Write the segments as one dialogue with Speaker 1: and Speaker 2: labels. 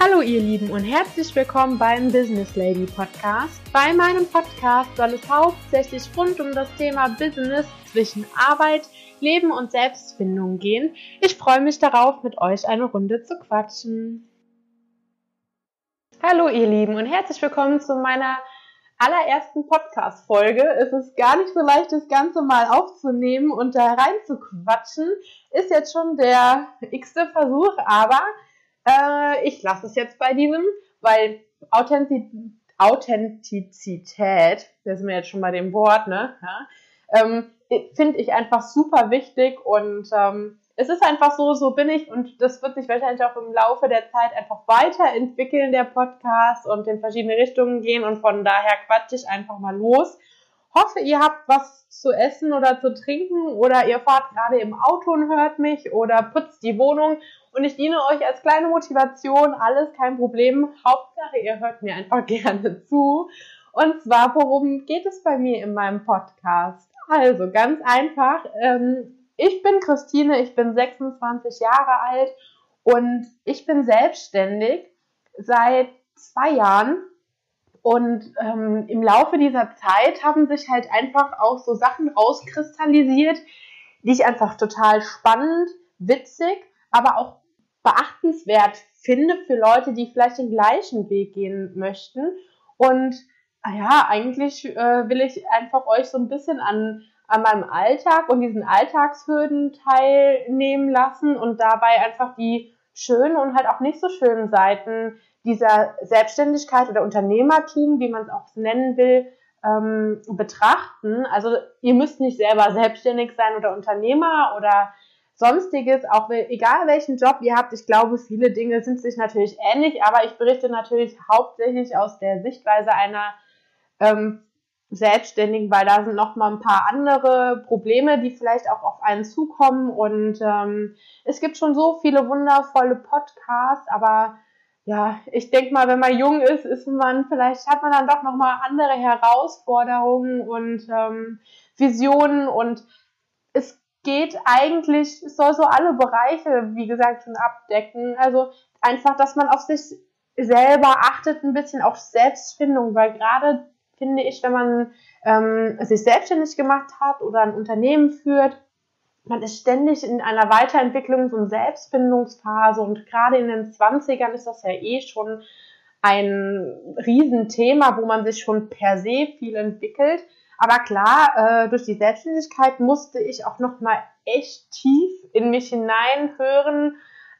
Speaker 1: Hallo ihr Lieben und herzlich willkommen beim Business Lady Podcast. Bei meinem Podcast soll es hauptsächlich rund um das Thema Business zwischen Arbeit, Leben und Selbstfindung gehen. Ich freue mich darauf, mit euch eine Runde zu quatschen. Hallo ihr Lieben und herzlich willkommen zu meiner allerersten Podcast-Folge. Es ist gar nicht so leicht, das Ganze mal aufzunehmen und da rein zu quatschen. Ist jetzt schon der x-te Versuch, aber äh, ich lasse es jetzt bei diesem, weil Authentiz Authentizität, da sind wir jetzt schon bei dem Wort, ne? Ja, ähm, finde ich einfach super wichtig und ähm, es ist einfach so, so bin ich und das wird sich wahrscheinlich auch im Laufe der Zeit einfach weiterentwickeln, der Podcast und in verschiedene Richtungen gehen und von daher quatsche ich einfach mal los. Hoffe, ihr habt was zu essen oder zu trinken oder ihr fahrt gerade im Auto und hört mich oder putzt die Wohnung und ich diene euch als kleine Motivation, alles kein Problem. Hauptsache, ihr hört mir einfach gerne zu. Und zwar, worum geht es bei mir in meinem Podcast? Also, ganz einfach. Ähm, ich bin Christine, ich bin 26 Jahre alt und ich bin selbstständig seit zwei Jahren. Und ähm, im Laufe dieser Zeit haben sich halt einfach auch so Sachen rauskristallisiert, die ich einfach total spannend, witzig aber auch beachtenswert finde für Leute, die vielleicht den gleichen Weg gehen möchten. Und ah ja, eigentlich äh, will ich einfach euch so ein bisschen an, an meinem Alltag und diesen Alltagshürden teilnehmen lassen und dabei einfach die schönen und halt auch nicht so schönen Seiten dieser Selbstständigkeit oder Unternehmertum, wie man es auch nennen will, ähm, betrachten. Also ihr müsst nicht selber selbstständig sein oder Unternehmer oder sonstiges, auch egal welchen Job ihr habt, ich glaube, viele Dinge sind sich natürlich ähnlich, aber ich berichte natürlich hauptsächlich aus der Sichtweise einer ähm, Selbstständigen, weil da sind noch mal ein paar andere Probleme, die vielleicht auch auf einen zukommen und ähm, es gibt schon so viele wundervolle Podcasts, aber ja, ich denke mal, wenn man jung ist, ist man vielleicht hat man dann doch noch mal andere Herausforderungen und ähm, Visionen und es geht eigentlich, soll so alle Bereiche, wie gesagt, schon abdecken. Also einfach, dass man auf sich selber achtet, ein bisschen auf Selbstfindung, weil gerade finde ich, wenn man ähm, sich selbstständig gemacht hat oder ein Unternehmen führt, man ist ständig in einer Weiterentwicklung, so eine Selbstfindungsphase und gerade in den 20ern ist das ja eh schon ein Riesenthema, wo man sich schon per se viel entwickelt. Aber klar, äh, durch die Selbstständigkeit musste ich auch noch mal echt tief in mich hineinhören,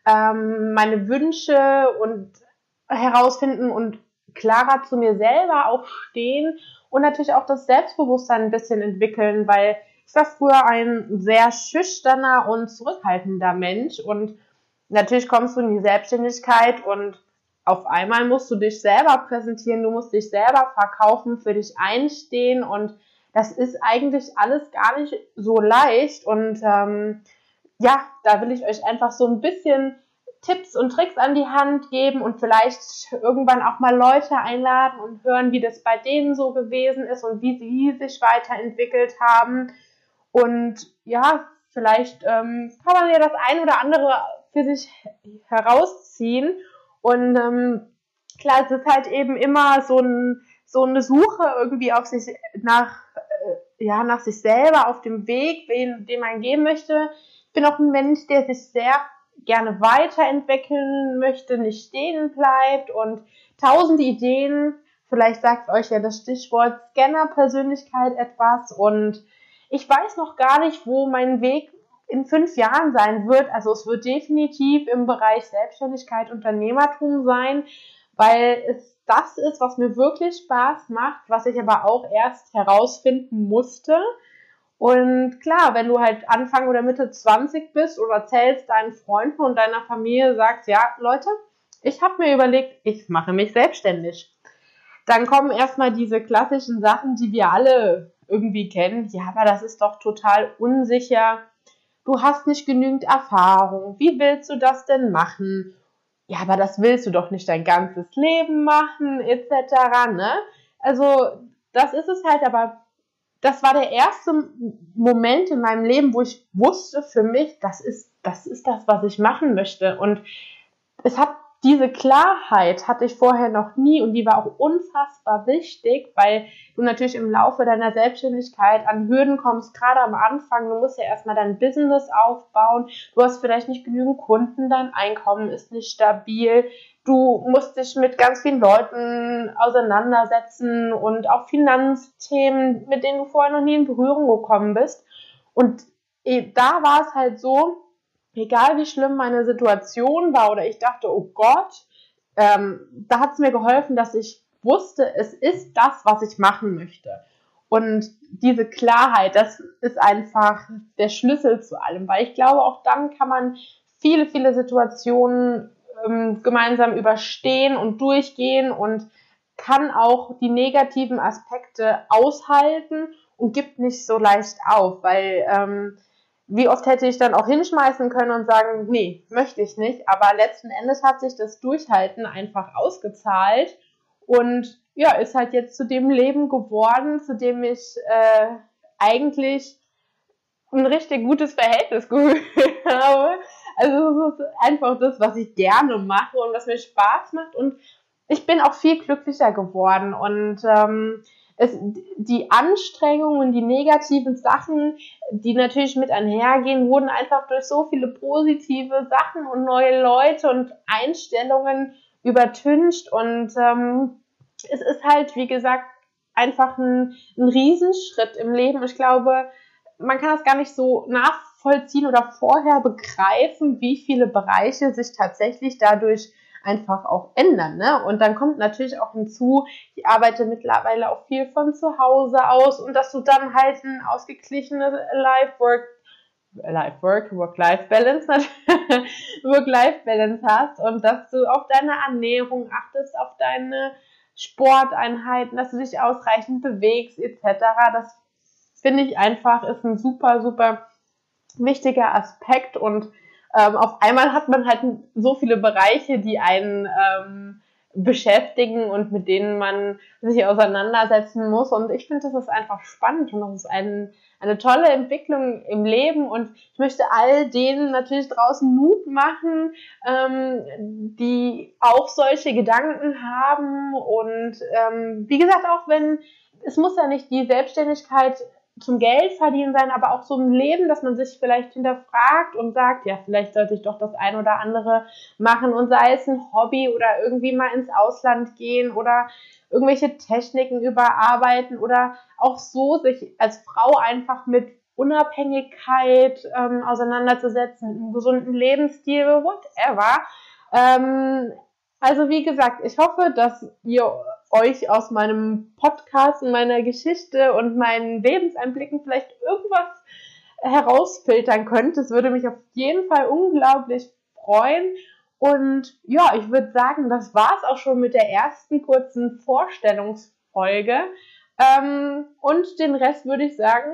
Speaker 1: ähm, meine Wünsche und herausfinden und klarer zu mir selber auch stehen und natürlich auch das Selbstbewusstsein ein bisschen entwickeln, weil ich war früher ein sehr schüchterner und zurückhaltender Mensch und natürlich kommst du in die Selbstständigkeit und auf einmal musst du dich selber präsentieren, du musst dich selber verkaufen, für dich einstehen und das ist eigentlich alles gar nicht so leicht. Und ähm, ja, da will ich euch einfach so ein bisschen Tipps und Tricks an die Hand geben und vielleicht irgendwann auch mal Leute einladen und hören, wie das bei denen so gewesen ist und wie sie sich weiterentwickelt haben. Und ja, vielleicht ähm, kann man ja das ein oder andere für sich herausziehen. Und ähm, klar, es ist halt eben immer so, ein, so eine Suche irgendwie auf sich nach ja, nach sich selber auf dem Weg, den, den man gehen möchte. Ich bin auch ein Mensch, der sich sehr gerne weiterentwickeln möchte, nicht stehen bleibt und tausend Ideen. Vielleicht sagt euch ja das Stichwort Scanner-Persönlichkeit etwas und ich weiß noch gar nicht, wo mein Weg in fünf Jahren sein wird. Also es wird definitiv im Bereich Selbstständigkeit, Unternehmertum sein, weil es das ist, was mir wirklich Spaß macht, was ich aber auch erst herausfinden musste. Und klar, wenn du halt Anfang oder Mitte 20 bist oder erzählst deinen Freunden und deiner Familie, sagst, ja, Leute, ich habe mir überlegt, ich mache mich selbstständig. Dann kommen erstmal diese klassischen Sachen, die wir alle irgendwie kennen. Ja, aber das ist doch total unsicher. Du hast nicht genügend Erfahrung. Wie willst du das denn machen? Ja, aber das willst du doch nicht dein ganzes Leben machen, etc. Ne? Also, das ist es halt, aber das war der erste Moment in meinem Leben, wo ich wusste für mich, das ist, das ist das, was ich machen möchte. Und es hat diese Klarheit hatte ich vorher noch nie und die war auch unfassbar wichtig, weil du natürlich im Laufe deiner Selbstständigkeit an Hürden kommst, gerade am Anfang. Du musst ja erstmal dein Business aufbauen. Du hast vielleicht nicht genügend Kunden, dein Einkommen ist nicht stabil. Du musst dich mit ganz vielen Leuten auseinandersetzen und auch Finanzthemen, mit denen du vorher noch nie in Berührung gekommen bist. Und eh, da war es halt so, egal wie schlimm meine Situation war oder ich dachte, oh Gott, ähm, da hat es mir geholfen, dass ich wusste, es ist das, was ich machen möchte. Und diese Klarheit, das ist einfach der Schlüssel zu allem, weil ich glaube, auch dann kann man viele, viele Situationen ähm, gemeinsam überstehen und durchgehen und kann auch die negativen Aspekte aushalten und gibt nicht so leicht auf, weil ähm, wie oft hätte ich dann auch hinschmeißen können und sagen, nee, möchte ich nicht. Aber letzten Endes hat sich das Durchhalten einfach ausgezahlt und ja, ist halt jetzt zu dem Leben geworden, zu dem ich äh, eigentlich ein richtig gutes Verhältnis habe. Also es ist einfach das, was ich gerne mache und was mir Spaß macht und ich bin auch viel glücklicher geworden und ähm, es, die Anstrengungen, die negativen Sachen, die natürlich mit einhergehen, wurden einfach durch so viele positive Sachen und neue Leute und Einstellungen übertüncht. Und ähm, es ist halt, wie gesagt, einfach ein, ein Riesenschritt im Leben. Ich glaube, man kann das gar nicht so nachvollziehen oder vorher begreifen, wie viele Bereiche sich tatsächlich dadurch einfach auch ändern. Ne? Und dann kommt natürlich auch hinzu, ich arbeite mittlerweile auch viel von zu Hause aus und dass du dann halt ein ausgeglichenes Life-Work Life-Work, Work-Life-Balance, Work-Life-Balance hast und dass du auf deine Ernährung achtest, auf deine Sporteinheiten, dass du dich ausreichend bewegst, etc. Das finde ich einfach ist ein super, super wichtiger Aspekt und ähm, auf einmal hat man halt so viele Bereiche, die einen ähm, beschäftigen und mit denen man sich auseinandersetzen muss. Und ich finde, das ist einfach spannend und das ist ein, eine tolle Entwicklung im Leben. Und ich möchte all denen natürlich draußen Mut machen, ähm, die auch solche Gedanken haben. Und ähm, wie gesagt, auch wenn es muss ja nicht die Selbstständigkeit zum Geld verdienen sein, aber auch so ein Leben, dass man sich vielleicht hinterfragt und sagt, ja, vielleicht sollte ich doch das ein oder andere machen und sei es ein Hobby oder irgendwie mal ins Ausland gehen oder irgendwelche Techniken überarbeiten oder auch so sich als Frau einfach mit Unabhängigkeit ähm, auseinanderzusetzen, einem gesunden Lebensstil, whatever. Ähm, also wie gesagt, ich hoffe, dass ihr euch aus meinem Podcast und meiner Geschichte und meinen Lebenseinblicken vielleicht irgendwas herausfiltern könnt. Das würde mich auf jeden Fall unglaublich freuen. Und ja, ich würde sagen, das war's auch schon mit der ersten kurzen Vorstellungsfolge. Ähm, und den Rest würde ich sagen,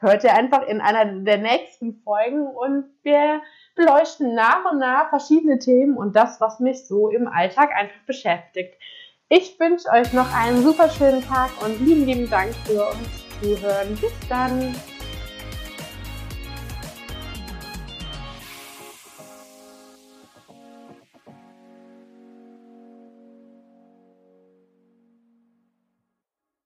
Speaker 1: hört ihr einfach in einer der nächsten Folgen und wir beleuchten nach und nach verschiedene Themen und das, was mich so im Alltag einfach beschäftigt. Ich wünsche euch noch einen super schönen Tag und lieben, lieben Dank für uns Zuhören. Bis dann!